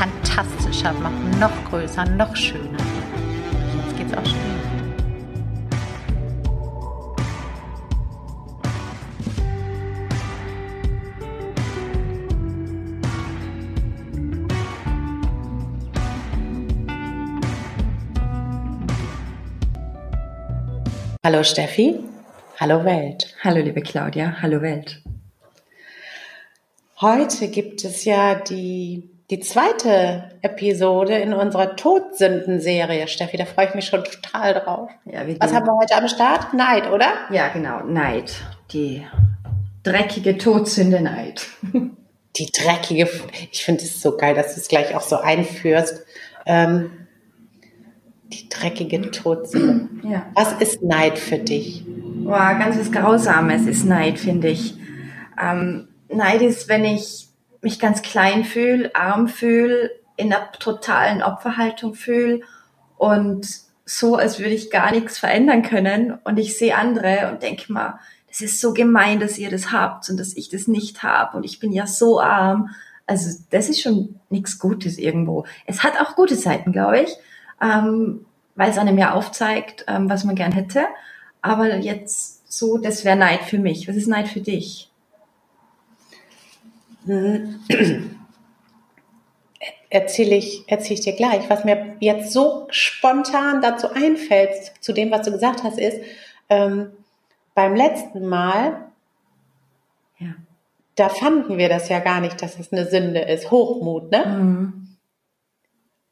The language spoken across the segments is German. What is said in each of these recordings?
fantastischer machen, noch größer, noch schöner. Jetzt geht's auch schon. Hallo Steffi, hallo Welt. Hallo liebe Claudia, hallo Welt. Heute gibt es ja die, die zweite Episode in unserer Todsünden-Serie. Steffi, da freue ich mich schon total drauf. Ja, Was haben wir heute am Start? Neid, oder? Ja, genau, Neid. Die dreckige Todsünde Neid. Die dreckige, ich finde es so geil, dass du es gleich auch so einführst. Ähm, die dreckige Todsünde. Ja. Was ist Neid für dich? Boah, ganz was Grausames ist Neid, finde ich. Ähm, Neid ist, wenn ich mich ganz klein fühle, arm fühle, in einer totalen Opferhaltung fühle und so, als würde ich gar nichts verändern können. Und ich sehe andere und denke mal, das ist so gemein, dass ihr das habt und dass ich das nicht habe. Und ich bin ja so arm. Also das ist schon nichts Gutes irgendwo. Es hat auch gute Seiten, glaube ich, ähm, weil es einem ja aufzeigt, ähm, was man gern hätte. Aber jetzt so, das wäre Neid für mich. Was ist Neid für dich? Erzähle ich, erzähle ich dir gleich. Was mir jetzt so spontan dazu einfällt, zu dem, was du gesagt hast, ist, ähm, beim letzten Mal, ja. da fanden wir das ja gar nicht, dass es eine Sünde ist. Hochmut, ne? Mhm.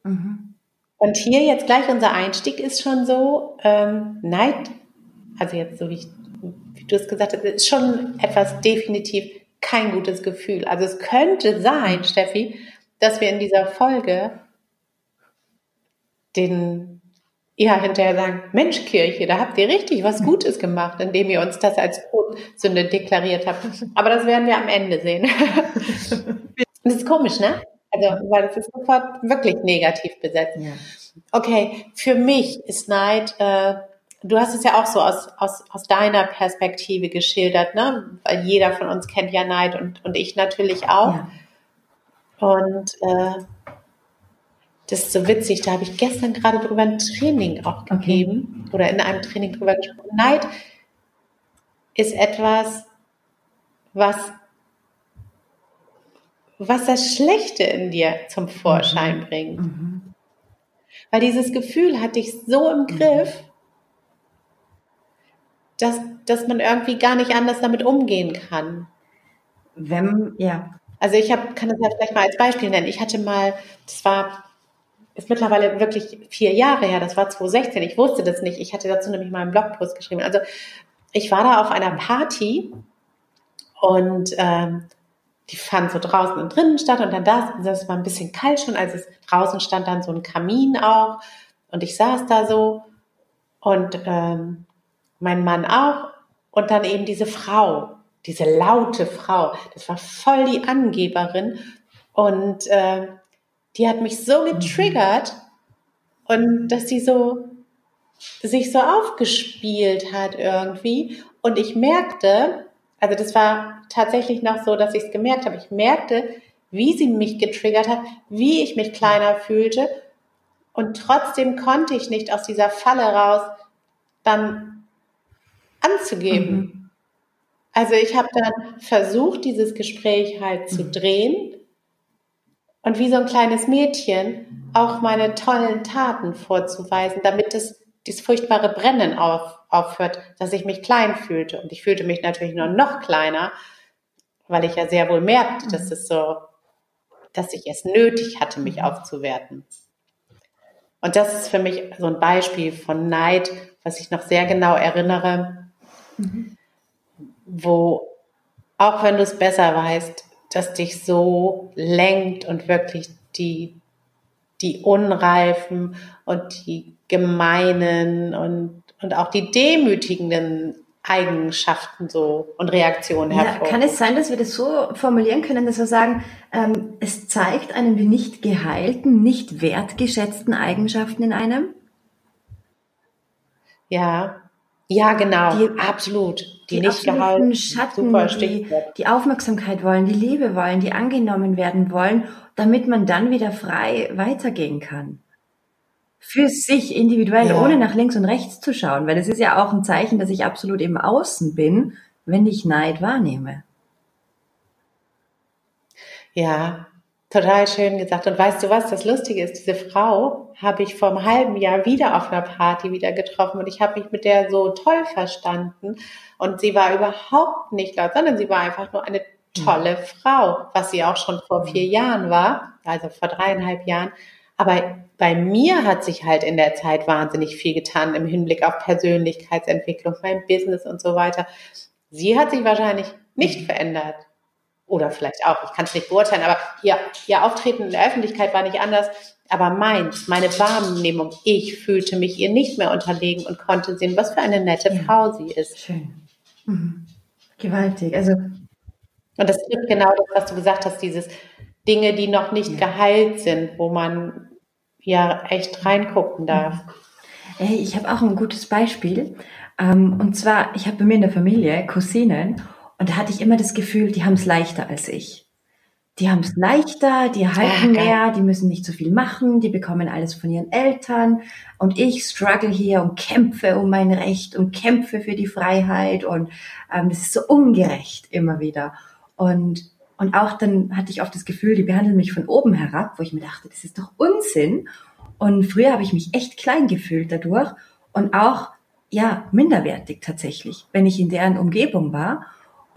Mhm. Und hier jetzt gleich unser Einstieg ist schon so, ähm, Neid, also jetzt so wie, ich, wie du es gesagt hast, ist schon etwas definitiv kein gutes Gefühl. Also es könnte sein, Steffi, dass wir in dieser Folge den ja hinterher sagen, Mensch Kirche, da habt ihr richtig was Gutes gemacht, indem ihr uns das als Sünde deklariert habt. Aber das werden wir am Ende sehen. das ist komisch, ne? Also, weil es ist sofort wirklich negativ besetzt. Ja. Okay, für mich ist Neid äh, du hast es ja auch so aus, aus, aus deiner Perspektive geschildert, ne? Weil jeder von uns kennt ja Neid und, und ich natürlich auch. Ja. Und äh, das ist so witzig, da habe ich gestern gerade drüber ein Training auch gegeben okay. oder in einem Training drüber gesprochen. Neid ist etwas, was, was das Schlechte in dir zum Vorschein mhm. bringt. Mhm. Weil dieses Gefühl hat dich so im Griff, dass, dass man irgendwie gar nicht anders damit umgehen kann. Wenn, ja. Also ich hab, kann das ja vielleicht mal als Beispiel nennen. Ich hatte mal, das war, ist mittlerweile wirklich vier Jahre her, das war 2016, ich wusste das nicht. Ich hatte dazu nämlich mal einen Blogpost geschrieben. Also ich war da auf einer Party und ähm, die fand so draußen und drinnen statt und dann da, das war ein bisschen kalt schon, als es draußen stand dann so ein Kamin auch und ich saß da so und ähm, mein Mann auch und dann eben diese Frau, diese laute Frau. Das war voll die Angeberin und äh, die hat mich so getriggert und dass sie so sich so aufgespielt hat irgendwie und ich merkte, also das war tatsächlich noch so, dass ich es gemerkt habe. Ich merkte, wie sie mich getriggert hat, wie ich mich kleiner fühlte und trotzdem konnte ich nicht aus dieser Falle raus dann anzugeben. Mhm. Also ich habe dann versucht, dieses Gespräch halt zu mhm. drehen und wie so ein kleines Mädchen auch meine tollen Taten vorzuweisen, damit es dieses furchtbare Brennen auf, aufhört, dass ich mich klein fühlte. Und ich fühlte mich natürlich nur noch kleiner, weil ich ja sehr wohl merkte, dass mhm. es so, dass ich es nötig hatte, mich aufzuwerten. Und das ist für mich so ein Beispiel von Neid, was ich noch sehr genau erinnere, Mhm. Wo, auch wenn du es besser weißt, dass dich so lenkt und wirklich die, die unreifen und die gemeinen und, und auch die demütigenden Eigenschaften so und Reaktionen hervor. Ja, kann es sein, dass wir das so formulieren können, dass wir sagen, ähm, es zeigt einen wie nicht geheilten, nicht wertgeschätzten Eigenschaften in einem? Ja, ja, genau, die, absolut. Die, die nicht gehalten. Schatten, die, die Aufmerksamkeit wollen, die Liebe wollen, die angenommen werden wollen, damit man dann wieder frei weitergehen kann für sich individuell, ja. ohne nach links und rechts zu schauen, weil es ist ja auch ein Zeichen, dass ich absolut im Außen bin, wenn ich Neid wahrnehme. Ja, total schön gesagt. Und weißt du was, das Lustige ist, diese Frau habe ich vor einem halben Jahr wieder auf einer Party wieder getroffen und ich habe mich mit der so toll verstanden und sie war überhaupt nicht laut, sondern sie war einfach nur eine tolle mhm. Frau, was sie auch schon vor vier Jahren war, also vor dreieinhalb Jahren. Aber bei mir hat sich halt in der Zeit wahnsinnig viel getan im Hinblick auf Persönlichkeitsentwicklung, mein Business und so weiter. Sie hat sich wahrscheinlich nicht verändert. Oder vielleicht auch, ich kann es nicht beurteilen, aber ihr, ihr Auftreten in der Öffentlichkeit war nicht anders. Aber meins, meine Wahrnehmung, ich fühlte mich ihr nicht mehr unterlegen und konnte sehen, was für eine nette ja. Frau sie ist. Schön. Mhm. Gewaltig. Also. Und das trifft genau das, was du gesagt hast, dieses Dinge, die noch nicht ja. geheilt sind, wo man ja echt reingucken darf. Hey, ich habe auch ein gutes Beispiel. Ähm, und zwar, ich habe bei mir in der Familie Cousinen und da hatte ich immer das Gefühl, die haben es leichter als ich. Die haben es leichter, die halten ja, mehr, die müssen nicht so viel machen, die bekommen alles von ihren Eltern und ich struggle hier und kämpfe um mein Recht und kämpfe für die Freiheit und ähm, das ist so ungerecht immer wieder. Und und auch dann hatte ich oft das Gefühl, die behandeln mich von oben herab, wo ich mir dachte, das ist doch Unsinn. Und früher habe ich mich echt klein gefühlt dadurch und auch, ja, minderwertig tatsächlich, wenn ich in deren Umgebung war.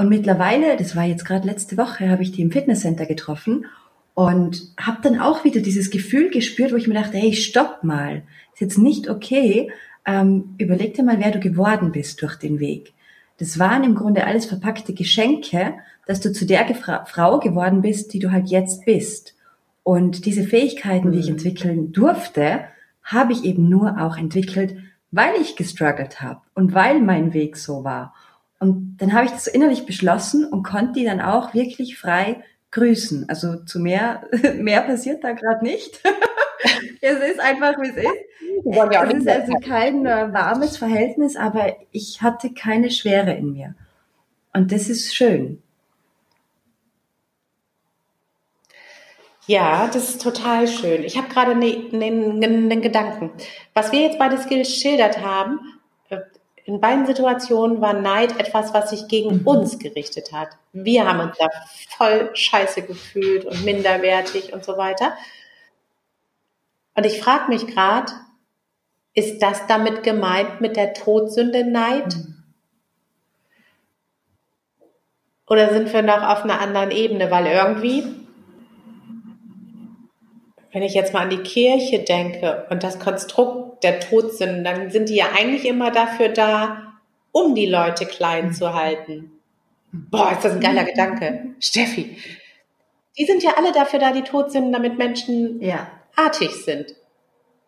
Und mittlerweile, das war jetzt gerade letzte Woche, habe ich die im Fitnesscenter getroffen und habe dann auch wieder dieses Gefühl gespürt, wo ich mir dachte, hey, stopp mal, ist jetzt nicht okay. Ähm, überleg dir mal, wer du geworden bist durch den Weg. Das waren im Grunde alles verpackte Geschenke, dass du zu der Gefra Frau geworden bist, die du halt jetzt bist. Und diese Fähigkeiten, mhm. die ich mhm. entwickeln durfte, habe ich eben nur auch entwickelt, weil ich gestruggelt habe und weil mein Weg so war. Und dann habe ich das so innerlich beschlossen und konnte die dann auch wirklich frei grüßen. Also zu mehr, mehr passiert da gerade nicht. es ist einfach, wie es ist. Es ist also kein äh, warmes Verhältnis, aber ich hatte keine Schwere in mir. Und das ist schön. Ja, das ist total schön. Ich habe gerade einen ne, ne, Gedanken. Was wir jetzt bei den Skills schildert haben, in beiden Situationen war Neid etwas, was sich gegen mhm. uns gerichtet hat. Wir haben uns da voll scheiße gefühlt und minderwertig und so weiter. Und ich frage mich gerade, ist das damit gemeint mit der Todsünde Neid? Mhm. Oder sind wir noch auf einer anderen Ebene? Weil irgendwie, wenn ich jetzt mal an die Kirche denke und das Konstrukt der Todsünden, dann sind die ja eigentlich immer dafür da, um die Leute klein mhm. zu halten. Boah, ist das ein geiler mhm. Gedanke. Steffi, die sind ja alle dafür da, die Todsünden, damit Menschen ja. artig sind.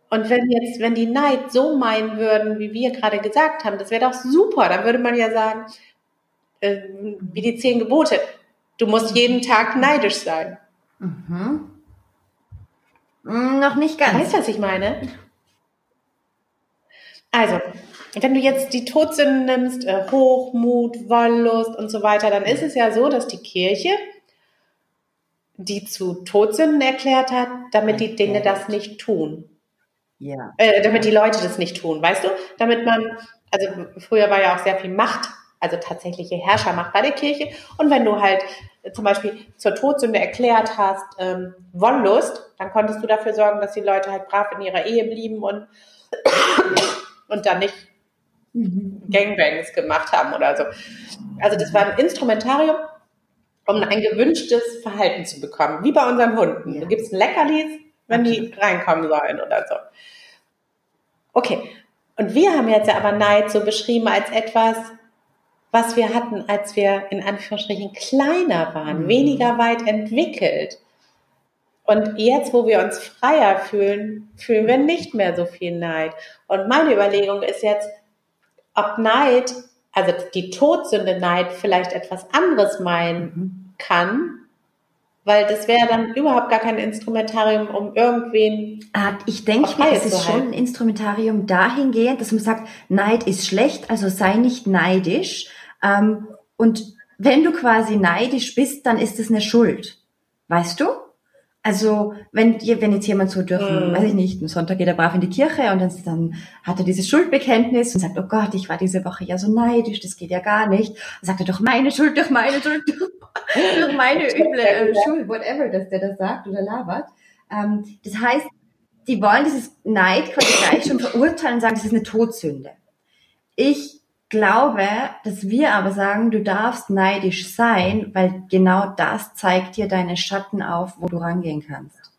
Und wenn jetzt, wenn die Neid so meinen würden, wie wir gerade gesagt haben, das wäre doch super. Dann würde man ja sagen, äh, wie die zehn Gebote. Du musst jeden Tag neidisch sein. Mhm. Noch nicht ganz. Weißt du, was ich meine? Also, wenn du jetzt die Todsünden nimmst, äh, Hochmut, Wollust und so weiter, dann ist es ja so, dass die Kirche die zu Todsünden erklärt hat, damit die Dinge das nicht tun. Ja. Äh, damit die Leute das nicht tun, weißt du? Damit man, also früher war ja auch sehr viel Macht, also tatsächliche Herrschermacht bei der Kirche. Und wenn du halt zum Beispiel zur Todsünde erklärt hast, ähm, Wollust, dann konntest du dafür sorgen, dass die Leute halt brav in ihrer Ehe blieben und, und dann nicht Gangbangs gemacht haben oder so. Also das war ein Instrumentarium, um ein gewünschtes Verhalten zu bekommen, wie bei unseren Hunden. Ja. Du gibst ein Leckerlis, wenn die reinkommen sollen oder so. Okay. Und wir haben jetzt aber Neid so beschrieben als etwas, was wir hatten, als wir in Anführungsstrichen kleiner waren, mhm. weniger weit entwickelt. Und jetzt, wo wir uns freier fühlen, fühlen wir nicht mehr so viel Neid. Und meine Überlegung ist jetzt, ob Neid, also die Todsünde Neid vielleicht etwas anderes meinen kann, weil das wäre dann überhaupt gar kein Instrumentarium, um irgendwen. Ah, ich denke, es ist schon ein Instrumentarium dahingehend, dass man sagt, Neid ist schlecht, also sei nicht neidisch. Ähm, und wenn du quasi neidisch bist, dann ist es eine Schuld. Weißt du? Also, wenn, wenn jetzt jemand so durch, mm. weiß ich nicht, am Sonntag geht er brav in die Kirche und dann, dann hat er dieses Schuldbekenntnis und sagt, oh Gott, ich war diese Woche ja so neidisch, das geht ja gar nicht. Dann sagt er, doch meine Schuld, durch meine Schuld, durch meine üble äh, Schuld, whatever, dass der das sagt oder labert. Ähm, das heißt, die wollen dieses Neid quasi gleich schon verurteilen und sagen, das ist eine Todsünde. Ich glaube, dass wir aber sagen, du darfst neidisch sein, weil genau das zeigt dir deine Schatten auf, wo du rangehen kannst.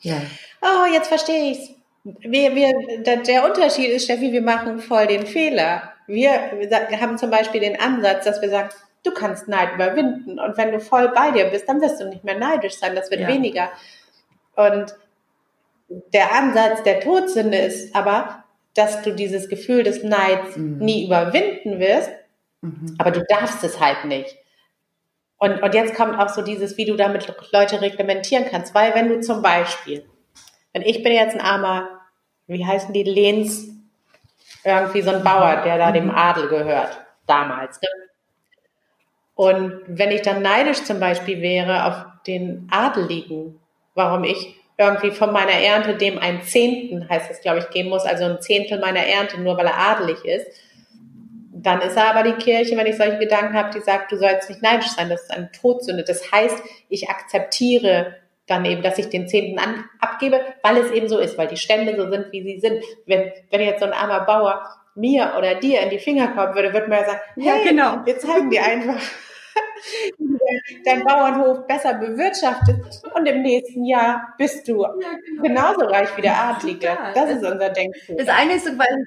Ja. Oh, jetzt verstehe ich's. Wir, wir, der Unterschied ist, Steffi, wir machen voll den Fehler. Wir haben zum Beispiel den Ansatz, dass wir sagen, du kannst Neid überwinden. Und wenn du voll bei dir bist, dann wirst du nicht mehr neidisch sein. Das wird ja. weniger. Und der Ansatz der Todsünde ist aber, dass du dieses Gefühl des Neids mhm. nie überwinden wirst, mhm. aber du darfst es halt nicht. Und, und jetzt kommt auch so dieses, wie du damit Leute reglementieren kannst, weil wenn du zum Beispiel, wenn ich bin jetzt ein armer, wie heißen die, Lehns, irgendwie so ein Bauer, der da dem mhm. Adel gehört, damals. Ne? Und wenn ich dann neidisch zum Beispiel wäre auf den Adeligen, warum ich irgendwie von meiner Ernte dem ein Zehnten, heißt es, glaube ich, geben muss, also ein Zehntel meiner Ernte, nur weil er adelig ist. Dann ist er aber die Kirche, wenn ich solche Gedanken habe, die sagt, du sollst nicht neidisch sein, das ist eine Todsünde. Das heißt, ich akzeptiere dann eben, dass ich den Zehnten an, abgebe, weil es eben so ist, weil die Stände so sind, wie sie sind. Wenn, wenn jetzt so ein armer Bauer mir oder dir in die Finger kommen würde, würde man ja sagen, hey, ja, genau. wir zeigen dir einfach, dein Bauernhof besser bewirtschaftet und im nächsten Jahr bist du ja, genau. genauso reich wie der Adlige. Ja, das, das ist unser Denken. Das eine ist so, weil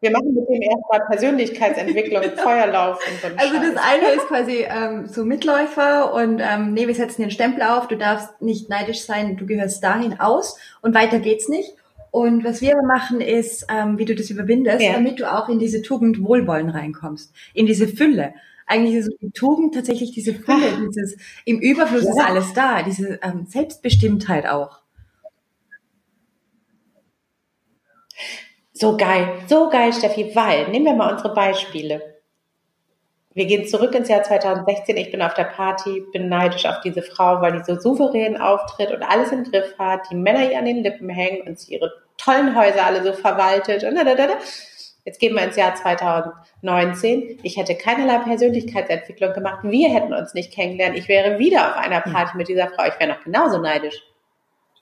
wir machen mit dem erstmal Persönlichkeitsentwicklung, Feuerlauf und so. Also das eine ist quasi ähm, so Mitläufer und ähm, nee, wir setzen den Stempel auf, du darfst nicht neidisch sein, du gehörst dahin aus und weiter geht's nicht. Und was wir machen ist, ähm, wie du das überwindest, ja. damit du auch in diese Tugend Wohlwollen reinkommst, in diese Fülle eigentlich ist die Tugend tatsächlich diese Fülle, ah. dieses im Überfluss ja. ist alles da, diese ähm, Selbstbestimmtheit auch. So geil, so geil, Steffi, weil, nehmen wir mal unsere Beispiele. Wir gehen zurück ins Jahr 2016. Ich bin auf der Party, bin neidisch auf diese Frau, weil die so souverän auftritt und alles im Griff hat, die Männer ihr an den Lippen hängen und sie ihre tollen Häuser alle so verwaltet und da, da, da. Jetzt gehen wir ins Jahr 2019. Ich hätte keinerlei Persönlichkeitsentwicklung gemacht. Wir hätten uns nicht kennengelernt. Ich wäre wieder auf einer Party ja. mit dieser Frau. Ich wäre noch genauso neidisch.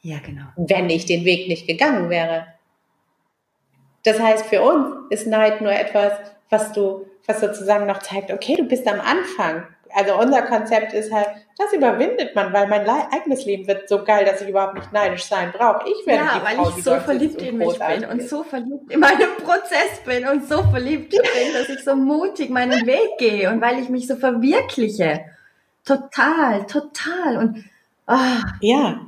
Ja, genau. Wenn ich den Weg nicht gegangen wäre. Das heißt, für uns ist Neid nur etwas, was du, was sozusagen noch zeigt, okay, du bist am Anfang also unser Konzept ist halt, das überwindet man, weil mein eigenes Leben wird so geil, dass ich überhaupt nicht neidisch sein brauche. Ich werde ja, weil Frau, ich so verliebt in mich bin und so verliebt in meinem Prozess bin und so verliebt bin, dass ich so mutig meinen Weg gehe und weil ich mich so verwirkliche. Total, total und oh. ja.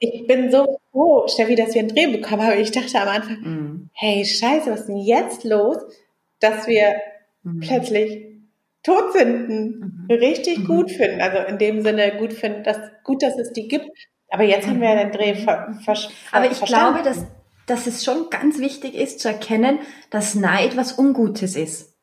Ich bin so froh, Steffi, dass wir einen Dreh bekommen haben. Ich dachte am Anfang, mm. hey, scheiße, was ist denn jetzt los, dass wir mm. plötzlich tot finden, mhm. richtig mhm. gut finden. Also in dem Sinne gut finden, dass gut, dass es die gibt. Aber jetzt haben wir den Dreh ver, ver, ver Aber ich verstanden. glaube, dass, dass es schon ganz wichtig ist zu erkennen, dass Neid was Ungutes ist.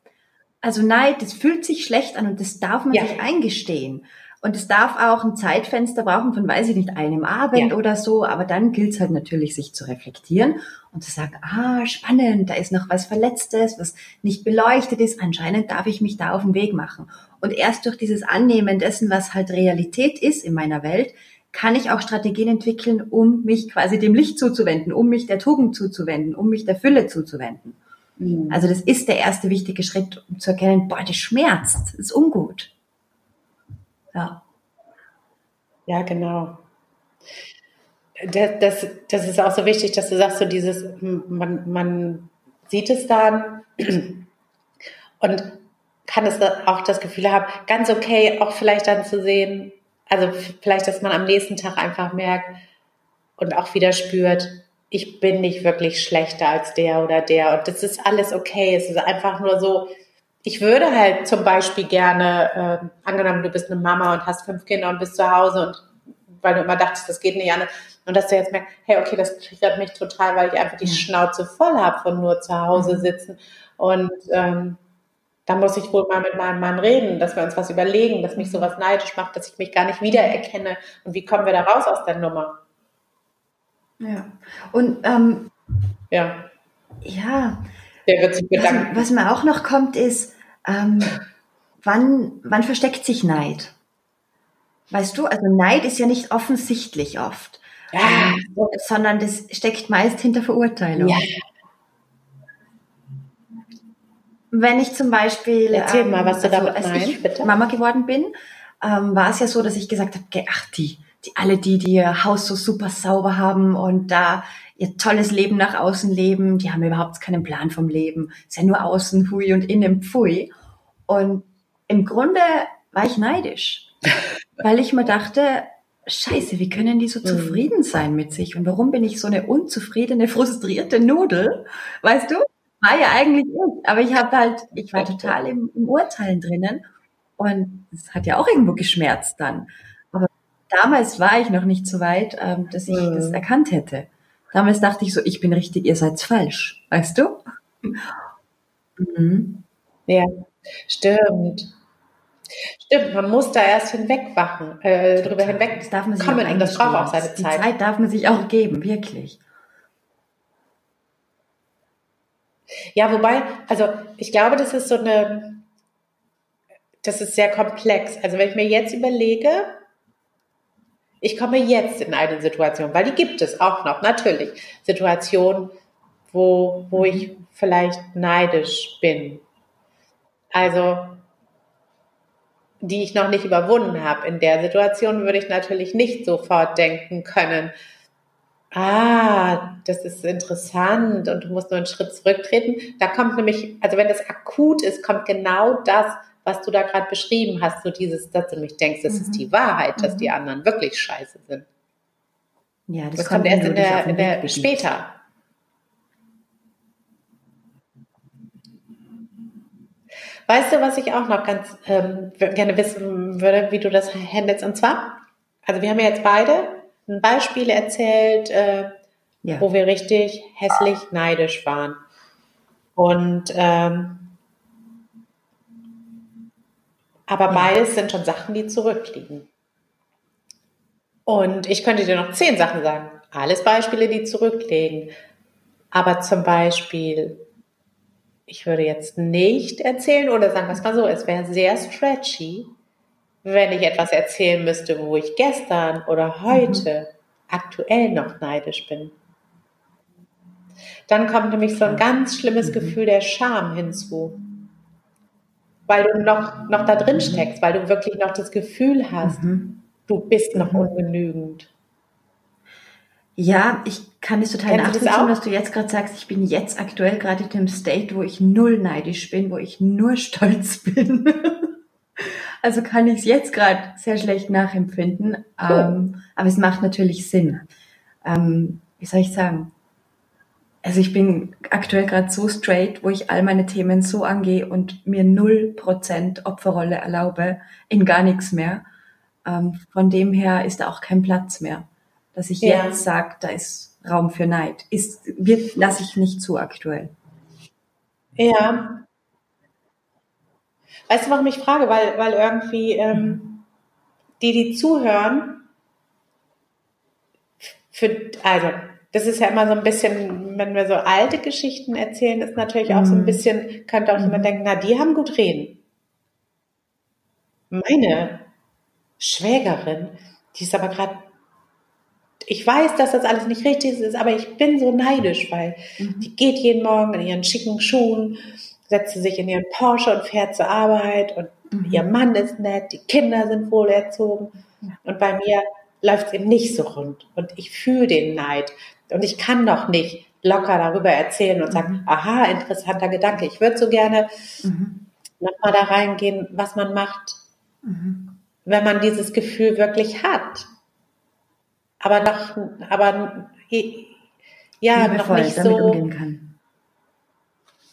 Also Neid, das fühlt sich schlecht an und das darf man ja. sich eingestehen. Und es darf auch ein Zeitfenster brauchen von, weiß ich nicht, einem Abend ja. oder so, aber dann gilt es halt natürlich, sich zu reflektieren und zu sagen, ah, spannend, da ist noch was Verletztes, was nicht beleuchtet ist, anscheinend darf ich mich da auf den Weg machen. Und erst durch dieses Annehmen dessen, was halt Realität ist in meiner Welt, kann ich auch Strategien entwickeln, um mich quasi dem Licht zuzuwenden, um mich der Tugend zuzuwenden, um mich der Fülle zuzuwenden. Mhm. Also das ist der erste wichtige Schritt, um zu erkennen, boah, das schmerzt, das ist ungut. Ja. Ja, genau. Das, das, das ist auch so wichtig, dass du sagst, so dieses, man, man sieht es dann und kann es auch das Gefühl haben, ganz okay, auch vielleicht dann zu sehen, also vielleicht, dass man am nächsten Tag einfach merkt und auch wieder spürt, ich bin nicht wirklich schlechter als der oder der und das ist alles okay. Es ist einfach nur so, ich würde halt zum Beispiel gerne, äh, angenommen, du bist eine Mama und hast fünf Kinder und bist zu Hause und weil du immer dachtest, das geht nicht an. Und dass du jetzt merkst, hey, okay, das triggert mich total, weil ich einfach die Schnauze voll habe von nur zu Hause mhm. sitzen. Und ähm, da muss ich wohl mal mit meinem Mann reden, dass wir uns was überlegen, dass mich sowas neidisch macht, dass ich mich gar nicht wiedererkenne. Und wie kommen wir da raus aus der Nummer? Ja. Und ähm, ja. Ja. Der wird sich bedanken. Was, was mir auch noch kommt, ist, ähm, wann, wann versteckt sich Neid? Weißt du, also Neid ist ja nicht offensichtlich oft, ja. ähm, sondern das steckt meist hinter Verurteilung. Ja. Wenn ich zum Beispiel, Erzähl ähm, mal, was du also, damit meinst, ich bitte. Mama geworden bin, ähm, war es ja so, dass ich gesagt habe, ach die, die alle die, die ihr Haus so super sauber haben und da ihr tolles Leben nach außen leben, die haben überhaupt keinen Plan vom Leben. Ist ja nur außen hui und innen pfui. Und im Grunde war ich neidisch, weil ich mir dachte, Scheiße, wie können die so mhm. zufrieden sein mit sich? Und warum bin ich so eine unzufriedene, frustrierte Nudel? Weißt du? War ja eigentlich ich, aber ich habe halt, ich war total im, im Urteilen drinnen und es hat ja auch irgendwo geschmerzt dann. Aber damals war ich noch nicht so weit, ähm, dass ich mhm. das erkannt hätte. Damals dachte ich so, ich bin richtig, ihr seid falsch, weißt du? Mhm. Ja, stimmt. Stimmt, man muss da erst hinwegwachen, äh, drüber hinweg das darf man sich kommen und das braucht auch seine Zeit. Die Zeit darf man sich auch geben, wirklich. Ja, wobei, also ich glaube, das ist so eine, das ist sehr komplex. Also wenn ich mir jetzt überlege, ich komme jetzt in eine Situation, weil die gibt es auch noch, natürlich. Situationen, wo, wo ich mhm. vielleicht neidisch bin. Also, die ich noch nicht überwunden habe. In der Situation würde ich natürlich nicht sofort denken können, ah, das ist interessant und du musst nur einen Schritt zurücktreten. Da kommt nämlich, also wenn das akut ist, kommt genau das, was du da gerade beschrieben hast, so dieses, dass du mich denkst, das mhm. ist die Wahrheit, dass mhm. die anderen wirklich scheiße sind. Ja, das, das kommt, erst in der, in der später. Weißt du, was ich auch noch ganz ähm, gerne wissen würde, wie du das handelst? Und zwar, also wir haben ja jetzt beide ein Beispiel erzählt, äh, ja. wo wir richtig hässlich neidisch waren. Und ähm, aber beides sind schon Sachen, die zurückliegen. Und ich könnte dir noch zehn Sachen sagen. Alles Beispiele, die zurückliegen. Aber zum Beispiel, ich würde jetzt nicht erzählen oder sagen wir es mal so, es wäre sehr stretchy, wenn ich etwas erzählen müsste, wo ich gestern oder heute mhm. aktuell noch neidisch bin. Dann kommt nämlich so ein ganz schlimmes mhm. Gefühl der Scham hinzu weil du noch, noch da drin steckst, weil du wirklich noch das Gefühl hast, mhm. du bist noch mhm. ungenügend. Ja, ich kann es total Kennst nachvollziehen, was du jetzt gerade sagst. Ich bin jetzt aktuell gerade in einem State, wo ich null neidisch bin, wo ich nur stolz bin. also kann ich es jetzt gerade sehr schlecht nachempfinden. Cool. Ähm, aber es macht natürlich Sinn. Ähm, wie soll ich sagen? Also ich bin aktuell gerade so straight, wo ich all meine Themen so angehe und mir null Prozent Opferrolle erlaube, in gar nichts mehr. Ähm, von dem her ist da auch kein Platz mehr, dass ich ja. jetzt sage, da ist Raum für Neid. Ist, wird, lasse ich nicht zu aktuell. Ja. Weißt du, warum ich frage? Weil, weil irgendwie ähm, die, die zuhören, für, also das ist ja immer so ein bisschen, wenn wir so alte Geschichten erzählen, ist natürlich auch so ein mhm. bisschen, könnte auch jemand mhm. denken, na, die haben gut reden. Meine Schwägerin, die ist aber gerade, ich weiß, dass das alles nicht richtig ist, aber ich bin so neidisch, weil mhm. die geht jeden Morgen in ihren schicken Schuhen, setzt sich in ihren Porsche und fährt zur Arbeit und mhm. ihr Mann ist nett, die Kinder sind wohlerzogen. Und bei mir läuft es eben nicht so rund. Und ich fühle den Neid. Und ich kann noch nicht locker darüber erzählen und sagen, mhm. aha, interessanter Gedanke. Ich würde so gerne, mhm. nochmal da reingehen, was man macht, mhm. wenn man dieses Gefühl wirklich hat. Aber noch, aber ja, noch nicht so,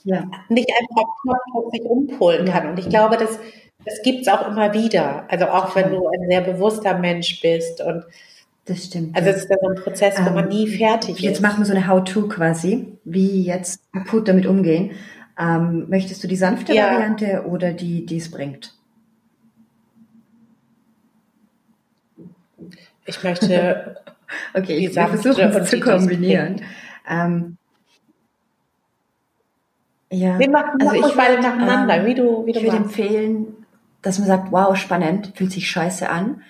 ja. nicht einfach Knopfdruck sich umpolen kann. Und ich glaube, das, das gibt es auch immer wieder. Also auch wenn du ein sehr bewusster Mensch bist und das stimmt. Also es ist ja so ein Prozess, wo ähm, man nie fertig jetzt ist. Jetzt machen wir so eine How-To quasi, wie jetzt akut damit umgehen. Ähm, möchtest du die sanfte ja. Variante oder die, die es bringt? Ich möchte. okay, ich versuche es zu kombinieren. Ähm, ja, wir machen also ich beide nacheinander, ähm, wie du, wie du Ich würde empfehlen, dass man sagt, wow, spannend, fühlt sich scheiße an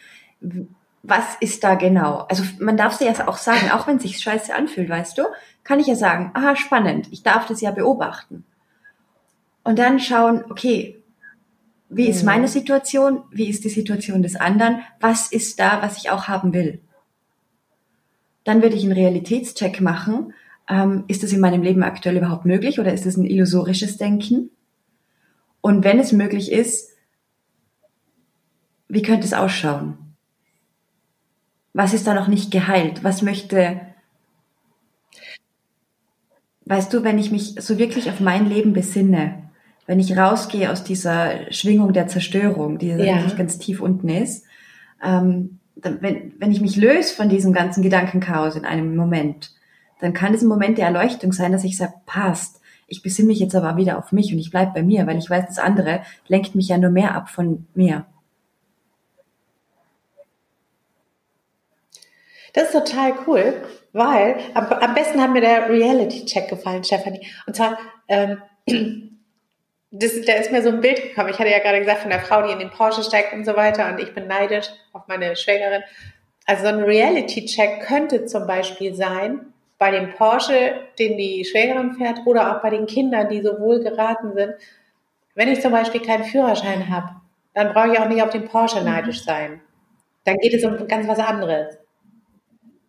was ist da genau? Also man darf sie ja auch sagen, auch wenn es sich scheiße anfühlt, weißt du, kann ich ja sagen, aha, spannend, ich darf das ja beobachten. Und dann schauen, okay, wie ist mhm. meine Situation? Wie ist die Situation des anderen? Was ist da, was ich auch haben will? Dann würde ich einen Realitätscheck machen. Ähm, ist das in meinem Leben aktuell überhaupt möglich oder ist es ein illusorisches Denken? Und wenn es möglich ist, wie könnte es ausschauen? Was ist da noch nicht geheilt? Was möchte, weißt du, wenn ich mich so wirklich auf mein Leben besinne, wenn ich rausgehe aus dieser Schwingung der Zerstörung, die ja. eigentlich ganz tief unten ist, ähm, wenn, wenn ich mich löse von diesem ganzen Gedankenchaos in einem Moment, dann kann es ein Moment der Erleuchtung sein, dass ich sage, passt, ich besinne mich jetzt aber wieder auf mich und ich bleibe bei mir, weil ich weiß, das andere lenkt mich ja nur mehr ab von mir. Das ist total cool, weil am, am besten hat mir der Reality-Check gefallen, Stephanie. Und zwar, ähm, das, da ist mir so ein Bild gekommen. Ich hatte ja gerade gesagt, von der Frau, die in den Porsche steigt und so weiter. Und ich bin neidisch auf meine Schwägerin. Also so ein Reality-Check könnte zum Beispiel sein, bei dem Porsche, den die Schwägerin fährt, oder auch bei den Kindern, die so wohl geraten sind. Wenn ich zum Beispiel keinen Führerschein habe, dann brauche ich auch nicht auf den Porsche neidisch sein. Dann geht es um ganz was anderes.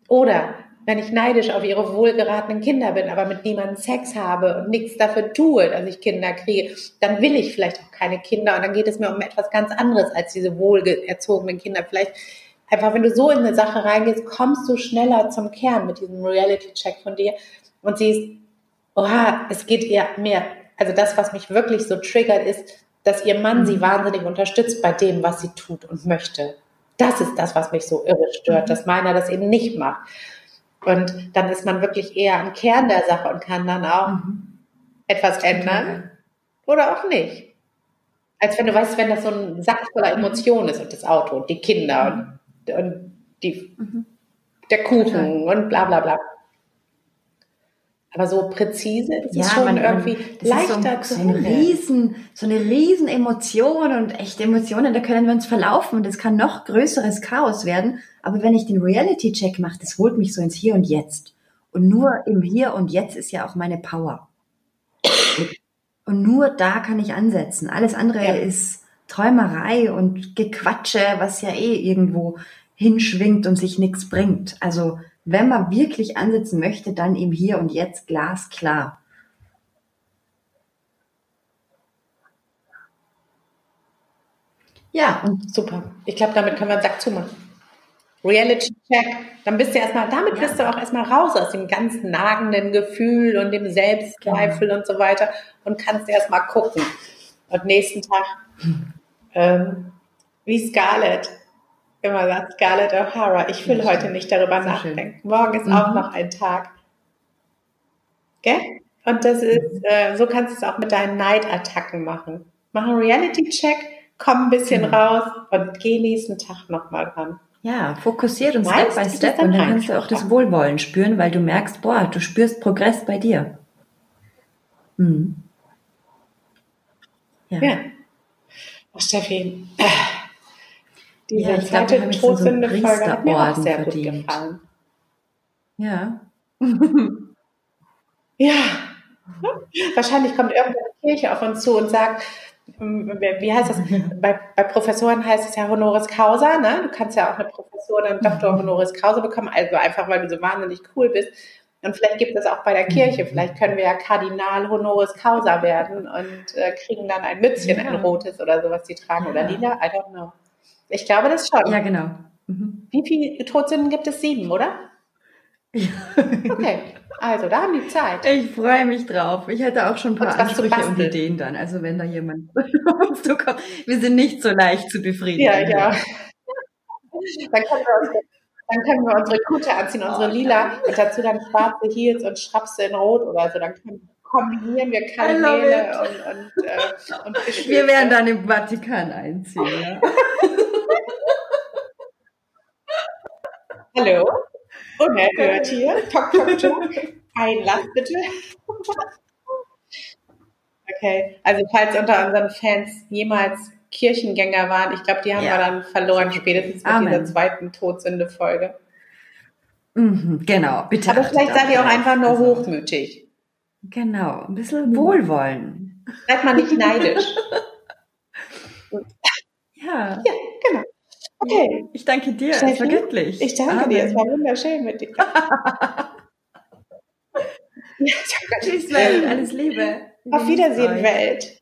Oder wenn ich neidisch auf ihre wohlgeratenen Kinder bin, aber mit niemandem Sex habe und nichts dafür tue, dass ich Kinder kriege, dann will ich vielleicht auch keine Kinder und dann geht es mir um etwas ganz anderes als diese wohlerzogenen Kinder. Vielleicht einfach, wenn du so in eine Sache reingehst, kommst du schneller zum Kern mit diesem Reality-Check von dir und siehst, oha, es geht ihr mehr. Also das, was mich wirklich so triggert, ist, dass ihr Mann sie mhm. wahnsinnig unterstützt bei dem, was sie tut und möchte. Das ist das, was mich so irre stört, mhm. dass meiner das eben nicht macht. Und dann ist man wirklich eher am Kern der Sache und kann dann auch mhm. etwas ändern oder auch nicht. Als wenn du weißt, wenn das so ein Sack voller Emotionen ist und das Auto und die Kinder und, und die, mhm. der Kuchen und bla bla bla. Aber so präzise ist ja, es schon man, irgendwie leichter so, zu so, ein riesen, so eine riesen Emotion und echte Emotionen, da können wir uns verlaufen und es kann noch größeres Chaos werden. Aber wenn ich den Reality-Check mache, das holt mich so ins Hier und Jetzt. Und nur im Hier und Jetzt ist ja auch meine Power. Und nur da kann ich ansetzen. Alles andere ja. ist Träumerei und Gequatsche, was ja eh irgendwo hinschwingt und sich nichts bringt. Also wenn man wirklich ansetzen möchte, dann im Hier und Jetzt glasklar. Ja, und super. Ich glaube, damit können wir einen Sack zumachen. Reality Check, dann bist du erstmal, damit ja. bist du auch erstmal raus aus dem ganz nagenden Gefühl und dem Selbstzweifel genau. und so weiter und kannst erstmal gucken. Und nächsten Tag, ähm, wie Scarlett, immer sagt Scarlett O'Hara, ich will heute nicht darüber Sehr nachdenken. Schön. Morgen ist mhm. auch noch ein Tag. Gell? Und das ist, äh, so kannst du es auch mit deinen Neidattacken machen. Mach einen Reality-Check, komm ein bisschen mhm. raus und geh nächsten Tag nochmal dran. Ja, fokussiert und Step by Step und dann kannst du auch das Wohlwollen spüren, weil du merkst, boah, du spürst Progress bei dir. Mhm. Ja. ja. Oh, Steffi, diese ja, ich zweite glaube, Todsünde-Folge hat mir auch sehr verdient. gut gefallen. Ja. ja. Wahrscheinlich kommt irgendeine Kirche auf uns zu und sagt, ähm, wie heißt das? Bei, bei Professoren heißt es ja Honoris Causa, ne? Du kannst ja auch eine Professur oder einen Doktor Honoris Causa bekommen, also einfach, weil du so wahnsinnig cool bist. Und vielleicht gibt es auch bei der Kirche, mhm. vielleicht können wir ja Kardinal Honoris Causa werden und äh, kriegen dann ein Mützchen, ja. ein rotes oder sowas, die tragen, ja. oder lila, I don't know. Ich glaube das schon. Ja, genau. Mhm. Wie viele Todsünden gibt es? Sieben, oder? Ja. Okay, also da haben die Zeit. Ich freue mich drauf. Ich hätte auch schon ein paar Ansprüche und Ideen dann. Also wenn da jemand auf uns zukommt. Wir sind nicht so leicht zu befriedigen. Ja, ja. Dann können wir, uns, dann können wir unsere Kutte anziehen, unsere lila und dazu dann schwarze Heels und Schrapse in Rot oder so. Dann können, kombinieren wir Kanäle und, und, äh, und Wir werden dann im Vatikan einziehen. Ja. Hallo? Unerhört hier. Tok, tok, tok. Einlass bitte. Okay, also falls unter unseren Fans jemals Kirchengänger waren, ich glaube, die haben ja. wir dann verloren, spätestens mit Amen. dieser zweiten Todsünde-Folge. Mhm, genau, bitte. Aber vielleicht seid ihr auch einfach nur also, hochmütig. Genau, ein bisschen Wohlwollen. Seid mal nicht neidisch. ja. Ja, genau. Okay. Ich danke dir, Steffi, es war göttlich. Ich danke Amen. dir, es war wunderschön mit dir. Tschüss Welt, alles Liebe. Auf Wiedersehen, Welt.